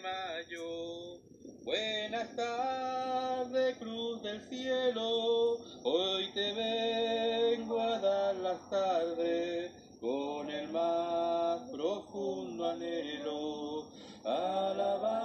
mayo. Buenas tardes, cruz del cielo. Hoy te vengo a dar las tardes con el más profundo anhelo. Alabar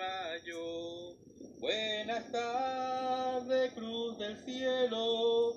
mayo. Buenas tardes, cruz del cielo.